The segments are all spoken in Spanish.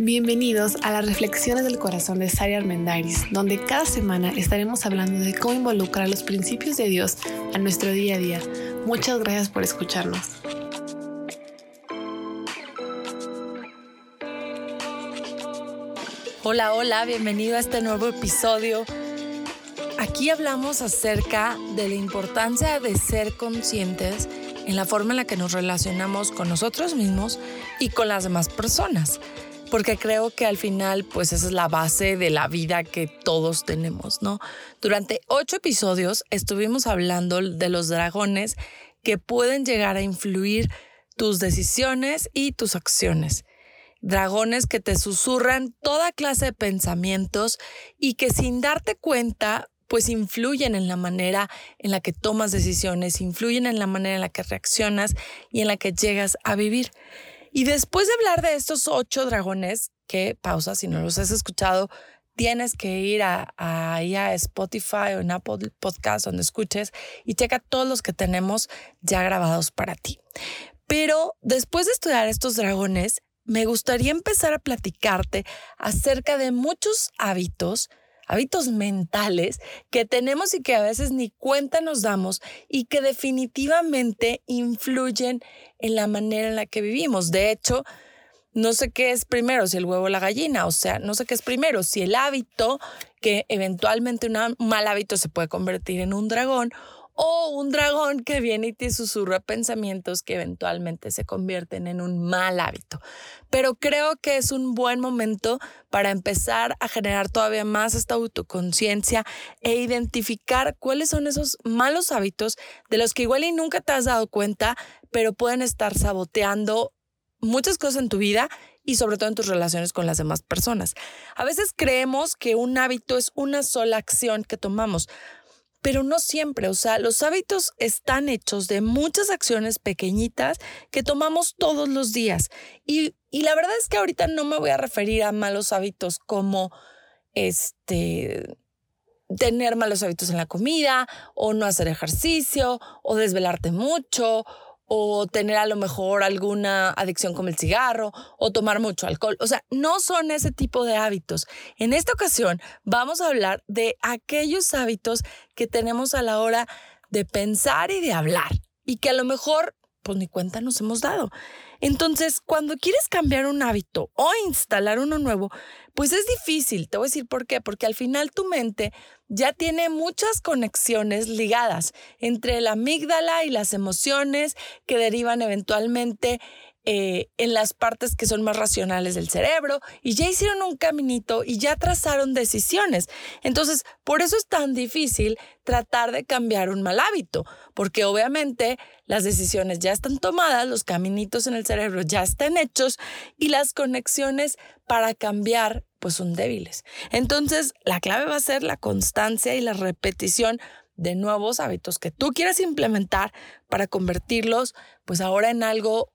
Bienvenidos a las Reflexiones del Corazón de Sari Armendariz, donde cada semana estaremos hablando de cómo involucrar los principios de Dios a nuestro día a día. Muchas gracias por escucharnos. Hola, hola, bienvenido a este nuevo episodio. Aquí hablamos acerca de la importancia de ser conscientes en la forma en la que nos relacionamos con nosotros mismos y con las demás personas porque creo que al final, pues esa es la base de la vida que todos tenemos, ¿no? Durante ocho episodios estuvimos hablando de los dragones que pueden llegar a influir tus decisiones y tus acciones. Dragones que te susurran toda clase de pensamientos y que sin darte cuenta, pues influyen en la manera en la que tomas decisiones, influyen en la manera en la que reaccionas y en la que llegas a vivir. Y después de hablar de estos ocho dragones, que pausa, si no los has escuchado, tienes que ir a, a, Spotify o en Apple Podcast donde escuches y checa todos los que tenemos ya grabados para ti. Pero después de estudiar estos dragones, me gustaría empezar a platicarte acerca de muchos hábitos hábitos mentales que tenemos y que a veces ni cuenta nos damos y que definitivamente influyen en la manera en la que vivimos. De hecho, no sé qué es primero, si el huevo o la gallina, o sea, no sé qué es primero, si el hábito, que eventualmente un mal hábito se puede convertir en un dragón, o un dragón que viene y te susurra pensamientos que eventualmente se convierten en un mal hábito. Pero creo que es un buen momento para empezar a generar todavía más esta autoconciencia e identificar cuáles son esos malos hábitos de los que igual y nunca te has dado cuenta, pero pueden estar saboteando muchas cosas en tu vida y sobre todo en tus relaciones con las demás personas. A veces creemos que un hábito es una sola acción que tomamos, pero no siempre. O sea, los hábitos están hechos de muchas acciones pequeñitas que tomamos todos los días. Y, y la verdad es que ahorita no me voy a referir a malos hábitos como este tener malos hábitos en la comida o no hacer ejercicio o desvelarte mucho o tener a lo mejor alguna adicción como el cigarro o tomar mucho alcohol. O sea, no son ese tipo de hábitos. En esta ocasión vamos a hablar de aquellos hábitos que tenemos a la hora de pensar y de hablar y que a lo mejor pues ni cuenta nos hemos dado. Entonces, cuando quieres cambiar un hábito o instalar uno nuevo, pues es difícil. Te voy a decir por qué. Porque al final tu mente ya tiene muchas conexiones ligadas entre la amígdala y las emociones que derivan eventualmente eh, en las partes que son más racionales del cerebro y ya hicieron un caminito y ya trazaron decisiones. Entonces, por eso es tan difícil tratar de cambiar un mal hábito, porque obviamente las decisiones ya están tomadas, los caminitos en el cerebro ya están hechos y las conexiones para cambiar pues son débiles. Entonces, la clave va a ser la constancia y la repetición de nuevos hábitos que tú quieras implementar para convertirlos pues ahora en algo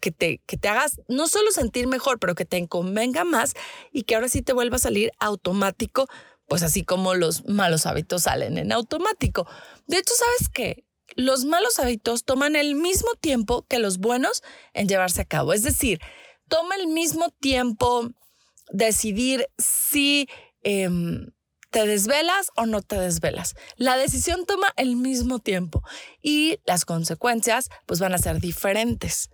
que te, que te hagas no solo sentir mejor, pero que te convenga más y que ahora sí te vuelva a salir automático, pues así como los malos hábitos salen en automático. De hecho, ¿sabes qué? Los malos hábitos toman el mismo tiempo que los buenos en llevarse a cabo. Es decir, toma el mismo tiempo decidir si em, te desvelas o no te desvelas. La decisión toma el mismo tiempo y las consecuencias pues van a ser diferentes.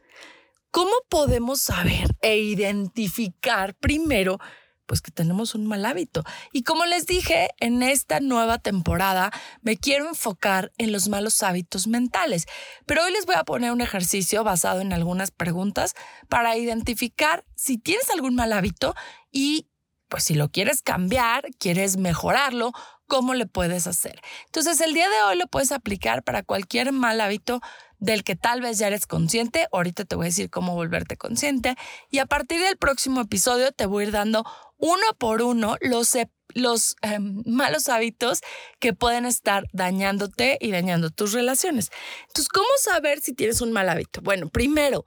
¿Cómo podemos saber e identificar primero pues que tenemos un mal hábito? Y como les dije, en esta nueva temporada me quiero enfocar en los malos hábitos mentales, pero hoy les voy a poner un ejercicio basado en algunas preguntas para identificar si tienes algún mal hábito y pues si lo quieres cambiar, quieres mejorarlo, ¿cómo le puedes hacer? Entonces el día de hoy lo puedes aplicar para cualquier mal hábito del que tal vez ya eres consciente. Ahorita te voy a decir cómo volverte consciente. Y a partir del próximo episodio te voy a ir dando uno por uno los, em, malos hábitos que pueden estar dañándote y dañando tus relaciones. Entonces, ¿cómo saber si tienes un mal hábito? Bueno, primero,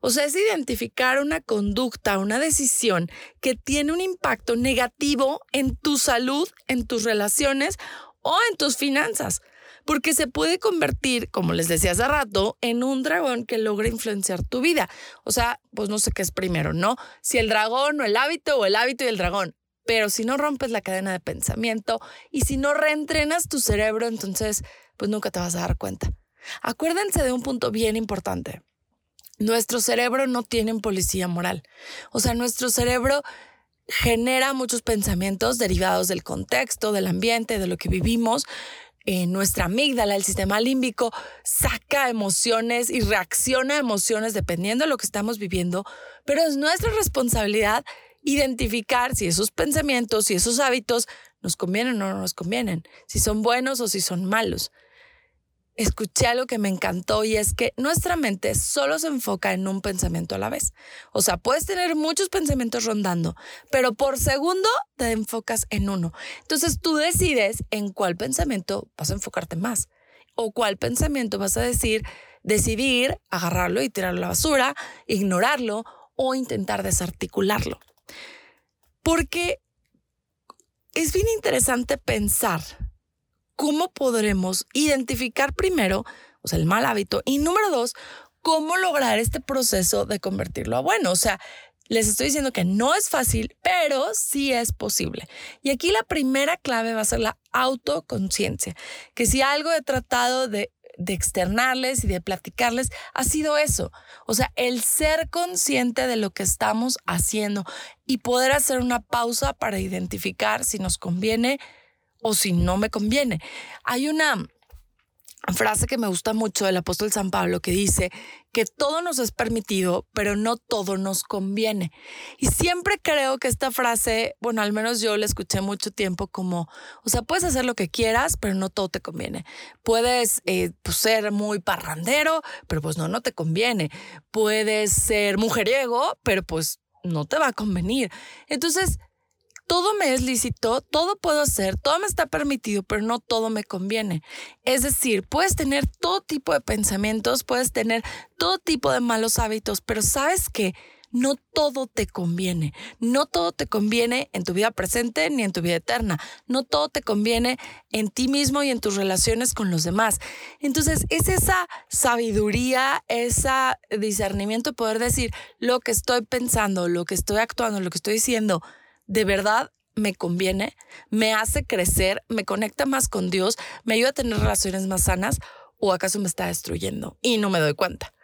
o sea, es identificar una conducta, una decisión que tiene un impacto negativo en tu salud, en tus relaciones o en tus finanzas. Porque se puede convertir, como les decía hace rato, en un dragón que logra influenciar tu vida. O sea, pues no sé qué es primero, ¿no? Si el dragón o el hábito o el hábito y el dragón. Pero si no rompes la cadena de pensamiento y si no reentrenas tu cerebro, entonces pues nunca te vas a dar cuenta. Acuérdense de un punto bien importante. Nuestro cerebro no tiene policía moral. O sea, nuestro cerebro genera muchos pensamientos derivados del contexto, del ambiente, de lo que vivimos. Eh, nuestra amígdala, el sistema límbico, saca emociones y reacciona a emociones dependiendo de lo que estamos viviendo, pero es nuestra responsabilidad identificar si esos pensamientos, si esos hábitos nos convienen o no nos convienen, si son buenos o si son malos escuché algo que me encantó y es que nuestra mente solo se enfoca en un pensamiento a la vez. O sea, puedes tener muchos pensamientos rondando, pero por segundo te enfocas en uno. Entonces tú decides en cuál pensamiento vas a enfocarte más o cuál pensamiento vas a decir, decidir agarrarlo y tirarlo a la basura, ignorarlo o intentar desarticularlo. Porque es bien interesante pensar cómo podremos identificar primero, o sea, el mal hábito, y número dos, cómo lograr este proceso de convertirlo a bueno. O sea, les estoy diciendo que no es fácil, pero sí es posible. Y aquí la primera clave va a ser la autoconciencia, que si algo he tratado de, de externarles y de platicarles ha sido eso. O sea, el ser consciente de lo que estamos haciendo y poder hacer una pausa para identificar si nos conviene o si no me conviene. Hay una frase que me gusta mucho del apóstol San Pablo que dice que todo nos es permitido, pero no todo nos conviene. Y siempre creo que esta frase, bueno, al menos yo la escuché mucho tiempo como, o sea, puedes hacer lo que quieras, pero no todo te conviene. Puedes eh, pues, ser muy parrandero, pero pues no, no te conviene. Puedes ser mujeriego, pero pues no te va a convenir. Entonces, todo me es lícito, todo puedo hacer, todo me está permitido, pero no todo me conviene. Es decir, puedes tener todo tipo de pensamientos, puedes tener todo tipo de malos hábitos, pero sabes que no todo te conviene. No todo te conviene en tu vida presente ni en tu vida eterna. No todo te conviene en ti mismo y en tus relaciones con los demás. Entonces, es esa sabiduría, ese discernimiento poder decir lo que estoy pensando, lo que estoy actuando, lo que estoy diciendo de verdad me conviene, me hace crecer, me conecta más con Dios, me ayuda a tener relaciones más sanas o acaso me está destruyendo y no me doy cuenta.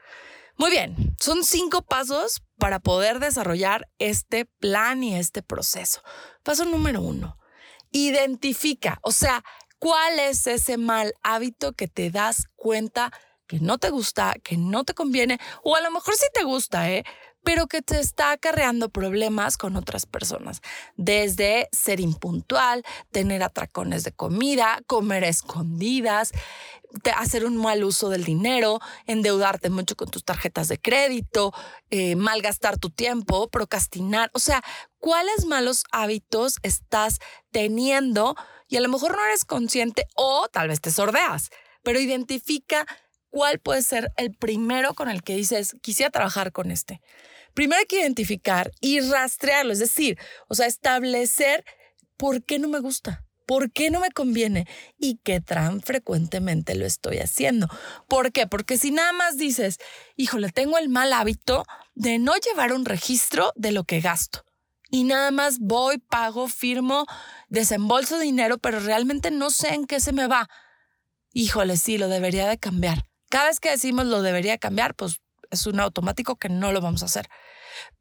Muy bien, son cinco pasos para poder desarrollar este plan y este proceso. Paso número uno, identifica, o sea, cuál es ese mal hábito que te das cuenta que no te gusta, que no te conviene, o a lo mejor sí te gusta, ¿eh? Pero que te está acarreando problemas con otras personas, desde ser impuntual, tener atracones de comida, comer escondidas, hacer un mal uso del dinero, endeudarte mucho con tus tarjetas de crédito, eh, malgastar tu tiempo, procrastinar, o sea, ¿cuáles malos hábitos estás teniendo? Y a lo mejor no eres consciente o tal vez te sordeas, pero identifica cuál puede ser el primero con el que dices, quisiera trabajar con este. Primero hay que identificar y rastrearlo, es decir, o sea, establecer por qué no me gusta. ¿Por qué no me conviene? Y qué tan frecuentemente lo estoy haciendo. ¿Por qué? Porque si nada más dices, híjole, tengo el mal hábito de no llevar un registro de lo que gasto. Y nada más voy, pago, firmo, desembolso dinero, pero realmente no sé en qué se me va. Híjole, sí, lo debería de cambiar. Cada vez que decimos lo debería cambiar, pues es un automático que no lo vamos a hacer.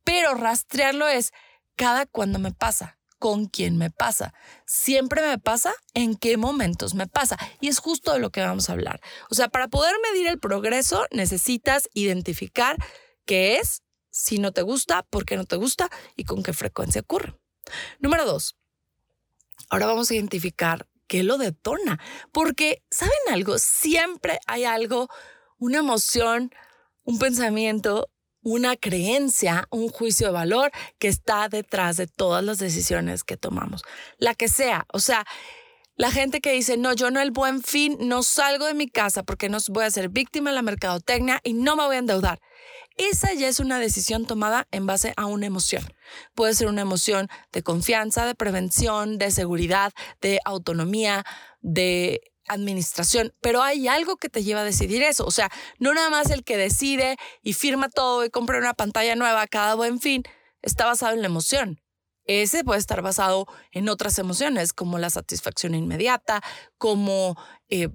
Pero rastrearlo es cada cuando me pasa, con quién me pasa, siempre me pasa, en qué momentos me pasa. Y es justo de lo que vamos a hablar. O sea, para poder medir el progreso necesitas identificar qué es, si no te gusta, por qué no te gusta y con qué frecuencia ocurre. Número dos, ahora vamos a identificar qué lo detona. Porque, ¿saben algo? Siempre hay algo, una emoción, un pensamiento, una creencia, un juicio de valor que está detrás de todas las decisiones que tomamos. La que sea, o sea, la gente que dice, no, yo no el buen fin, no salgo de mi casa porque no voy a ser víctima de la mercadotecnia y no me voy a endeudar. Esa ya es una decisión tomada en base a una emoción. Puede ser una emoción de confianza, de prevención, de seguridad, de autonomía, de administración, pero hay algo que te lleva a decidir eso. O sea, no nada más el que decide y firma todo y compra una pantalla nueva cada buen fin, está basado en la emoción. Ese puede estar basado en otras emociones, como la satisfacción inmediata, como eh,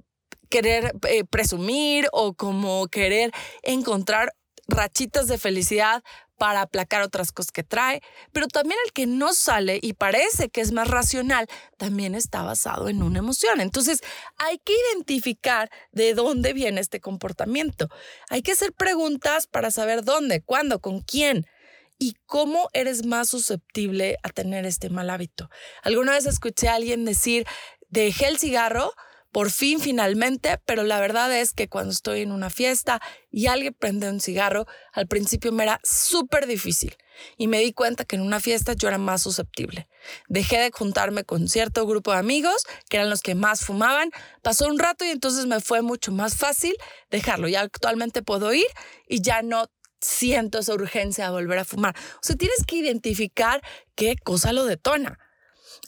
querer eh, presumir o como querer encontrar rachitas de felicidad para aplacar otras cosas que trae, pero también el que no sale y parece que es más racional, también está basado en una emoción. Entonces, hay que identificar de dónde viene este comportamiento. Hay que hacer preguntas para saber dónde, cuándo, con quién y cómo eres más susceptible a tener este mal hábito. Alguna vez escuché a alguien decir, dejé el cigarro, por fin finalmente, pero la verdad es que cuando estoy en una fiesta y alguien prende un cigarro, al principio me era súper difícil y me di cuenta que en una fiesta yo era más susceptible. Dejé de juntarme con cierto grupo de amigos, que eran los que más fumaban, pasó un rato y entonces me fue mucho más fácil dejarlo. Ya actualmente puedo ir y ya no siento esa urgencia de volver a fumar. O sea, tienes que identificar qué cosa lo detona.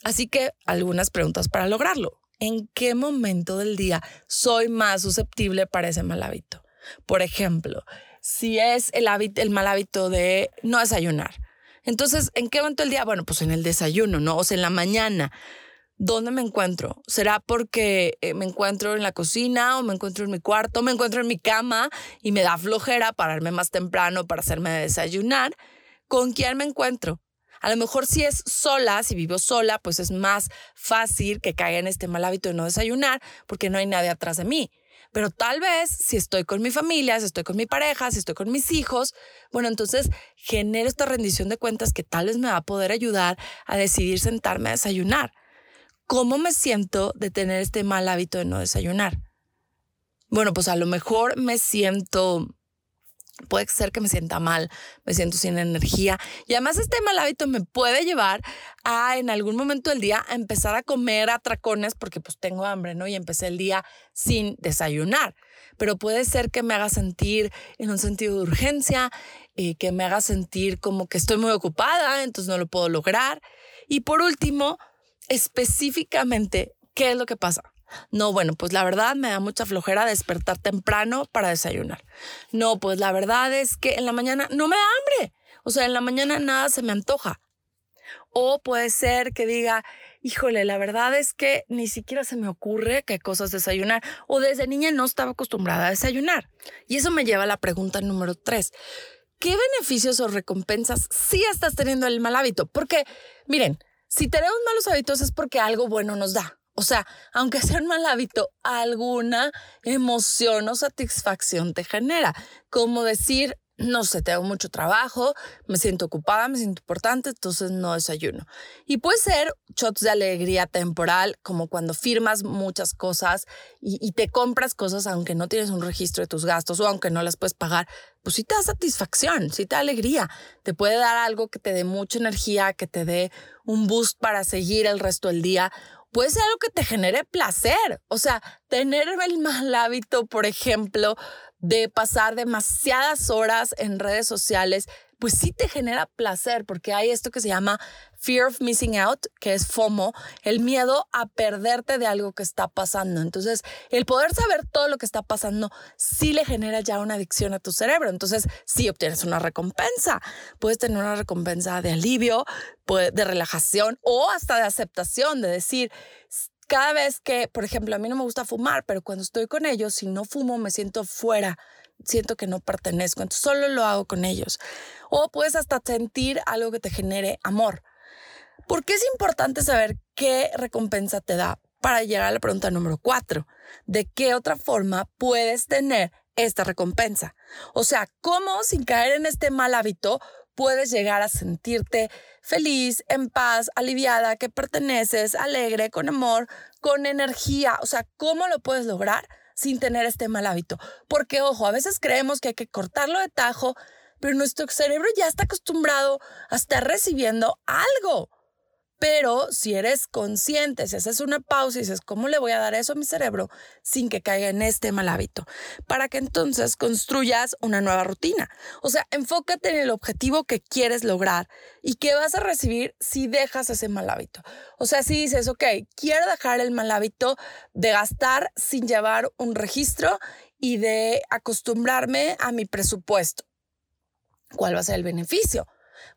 Así que algunas preguntas para lograrlo en qué momento del día soy más susceptible para ese mal hábito. Por ejemplo, si es el, hábito, el mal hábito de no desayunar. Entonces, ¿en qué momento del día? Bueno, pues en el desayuno, ¿no? O sea, en la mañana. ¿Dónde me encuentro? ¿Será porque eh, me encuentro en la cocina o me encuentro en mi cuarto, me encuentro en mi cama y me da flojera pararme más temprano para hacerme desayunar? ¿Con quién me encuentro? A lo mejor si es sola, si vivo sola, pues es más fácil que caiga en este mal hábito de no desayunar porque no hay nadie atrás de mí. Pero tal vez si estoy con mi familia, si estoy con mi pareja, si estoy con mis hijos, bueno, entonces genero esta rendición de cuentas que tal vez me va a poder ayudar a decidir sentarme a desayunar. ¿Cómo me siento de tener este mal hábito de no desayunar? Bueno, pues a lo mejor me siento Puede ser que me sienta mal, me siento sin energía. Y además este mal hábito me puede llevar a en algún momento del día a empezar a comer atracones porque pues tengo hambre, ¿no? Y empecé el día sin desayunar. Pero puede ser que me haga sentir en un sentido de urgencia, y eh, que me haga sentir como que estoy muy ocupada, entonces no lo puedo lograr. Y por último, específicamente, ¿qué es lo que pasa? No, bueno, pues la verdad me da mucha flojera despertar temprano para desayunar. No, pues la verdad es que en la mañana no me da hambre. O sea, en la mañana nada se me antoja. O puede ser que diga, híjole, la verdad es que ni siquiera se me ocurre qué cosas desayunar. O desde niña no estaba acostumbrada a desayunar. Y eso me lleva a la pregunta número tres. ¿Qué beneficios o recompensas sí estás teniendo el mal hábito? Porque, miren, si tenemos malos hábitos es porque algo bueno nos da. O sea, aunque sea un mal hábito, alguna emoción o satisfacción te genera. Como decir, no sé, tengo mucho trabajo, me siento ocupada, me siento importante, entonces no desayuno. Y puede ser shots de alegría temporal, como cuando firmas muchas cosas y, te compras cosas aunque no tienes un registro de tus gastos o aunque no las puedes pagar, pues sí te da satisfacción, sí te da alegría. Te puede dar algo que te dé mucha energía, que te dé un boost para seguir el resto del día puede ser algo que te genere placer. O sea, tener el mal hábito, por ejemplo, de pasar demasiadas horas en redes sociales, pues sí te genera placer, porque hay esto que se llama fear of missing out, que es FOMO, el miedo a perderte de algo que está pasando. Entonces, el poder saber todo lo que está pasando sí le genera ya una adicción a tu cerebro. Entonces, sí obtienes una recompensa. Puedes tener una recompensa de alivio, de relajación o hasta de aceptación, de decir, cada vez que, por ejemplo, a mí no me gusta fumar, pero cuando estoy con ellos, si no fumo, me siento fuera, siento que no pertenezco, entonces solo lo hago con ellos. O puedes hasta sentir algo que te genere amor. ¿Por qué es importante saber qué recompensa te da? Para llegar a la pregunta número cuatro, ¿de qué otra forma puedes tener esta recompensa? O sea, ¿cómo sin caer en este mal hábito puedes llegar a sentirte feliz, en paz, aliviada, que perteneces, alegre, con amor, con energía. O sea, ¿cómo lo puedes lograr sin tener este mal hábito? Porque, ojo, a veces creemos que hay que cortarlo de tajo, pero nuestro cerebro ya está acostumbrado a estar recibiendo algo. Pero si eres consciente, si haces una pausa y dices, ¿cómo le voy a dar eso a mi cerebro sin que caiga en este mal hábito? Para que entonces construyas una nueva rutina. O sea, enfócate en el objetivo que quieres lograr y que vas a recibir si dejas ese mal hábito. O sea, si dices, ok, quiero dejar el mal hábito de gastar sin llevar un registro y de acostumbrarme a mi presupuesto. ¿Cuál va a ser el beneficio?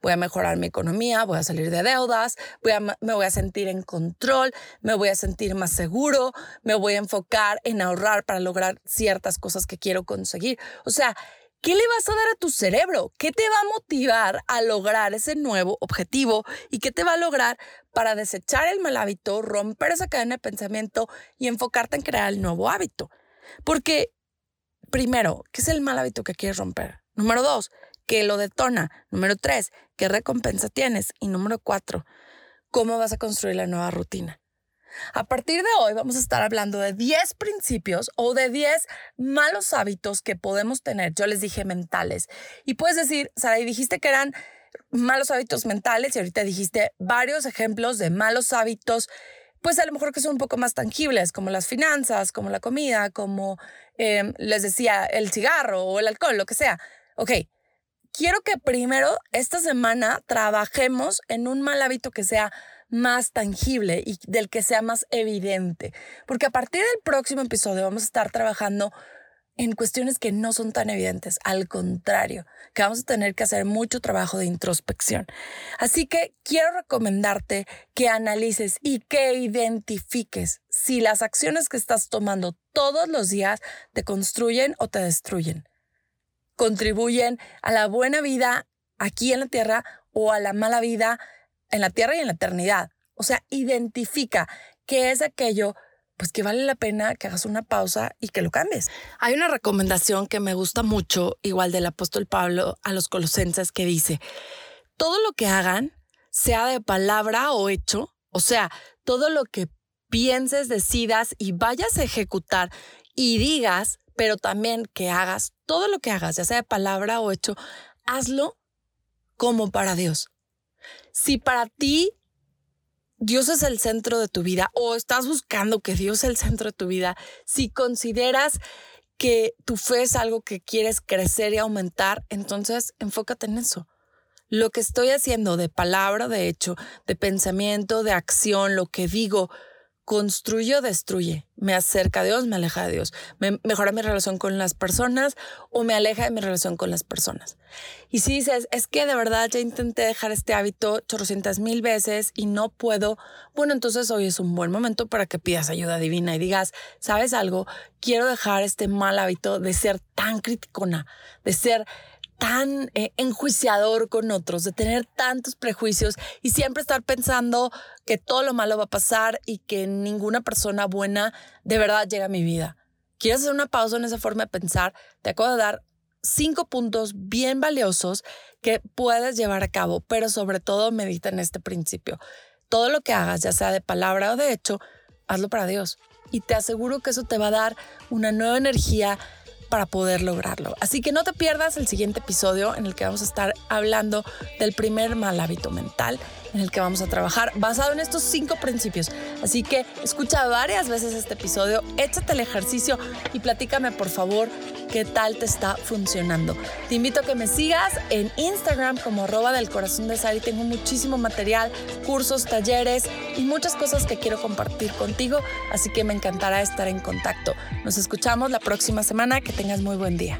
Voy a mejorar mi economía, voy a salir de deudas, voy a, me voy a sentir en control, me voy a sentir más seguro, me voy a enfocar en ahorrar para lograr ciertas cosas que quiero conseguir. O sea, ¿Qué le vas a dar a tu cerebro? ¿Qué te va a motivar a lograr ese nuevo objetivo? ¿Y qué te va a lograr para desechar el mal hábito, romper esa cadena de pensamiento y enfocarte en crear el nuevo hábito? Porque, primero, ¿qué es el mal hábito que quieres romper? Número dos, ¿Qué lo detona? Número tres, ¿qué recompensa tienes? Y número cuatro, ¿cómo vas a construir la nueva rutina? A partir de hoy vamos a estar hablando de 10 principios o de 10 malos hábitos que podemos tener. Yo les dije mentales. Y puedes decir, Sara, y dijiste que eran malos hábitos mentales y ahorita dijiste varios ejemplos de malos hábitos, pues a lo mejor que son un poco más tangibles, como las finanzas, como la comida, como eh, les decía, el cigarro o el alcohol, lo que sea. Ok, quiero que primero esta semana trabajemos en un mal hábito que sea más tangible y del que sea más evidente. Porque a partir del próximo episodio vamos a estar trabajando en cuestiones que no son tan evidentes, al contrario, que vamos a tener que hacer mucho trabajo de introspección. Así que quiero recomendarte que analices y que identifiques si las acciones que estás tomando todos los días te construyen o te destruyen contribuyen a la buena vida aquí en la tierra o a la mala vida en la tierra y en la eternidad. O sea, identifica qué es aquello pues que vale la pena que hagas una pausa y que lo cambies. Hay una recomendación que me gusta mucho, igual del apóstol Pablo a los colosenses, que dice, todo lo que hagan, sea de palabra o hecho, o sea, todo lo que pienses, decidas y vayas a ejecutar y digas, pero también que hagas todo lo que hagas, ya sea de palabra o hecho, hazlo como para Dios. Si para ti Dios es el centro de tu vida o estás buscando que Dios sea el centro de tu vida, si consideras que tu fe es algo que quieres crecer y aumentar, entonces enfócate en eso. Lo que estoy haciendo de palabra, de hecho, de pensamiento, de acción, lo que digo, construye o destruye, me acerca a Dios, me aleja de Dios, me mejora mi relación con las personas o me aleja de mi relación con las personas. Y si dices, es que de verdad ya intenté dejar este hábito chorrocientas mil veces y no puedo, bueno, entonces hoy es un buen momento para que pidas ayuda divina y digas, ¿sabes algo? Quiero dejar este mal hábito de ser tan criticona, de ser tan eh, enjuiciador con otros, de tener tantos prejuicios y siempre estar pensando que todo lo malo va a pasar y que ninguna persona buena de verdad llega a mi vida. ¿Quieres hacer una pausa en esa forma de pensar? Te acabo de dar cinco puntos bien valiosos que puedes llevar a cabo, pero sobre todo medita en este principio. Todo lo que hagas, ya sea de palabra o de hecho, hazlo para Dios. Y te aseguro que eso te va a dar una nueva energía, para poder lograrlo. Así que no te pierdas el siguiente episodio en el que vamos a estar hablando del primer mal hábito mental en el que vamos a trabajar basado en estos cinco principios. Así que escucha varias veces este episodio, échate el ejercicio y platícame por favor qué tal te está funcionando. Te invito a que me sigas en Instagram como arroba del corazón de Sari. Tengo muchísimo material, cursos, talleres y muchas cosas que quiero compartir contigo, así que me encantará estar en contacto. Nos escuchamos la próxima semana. Que tengas muy buen día.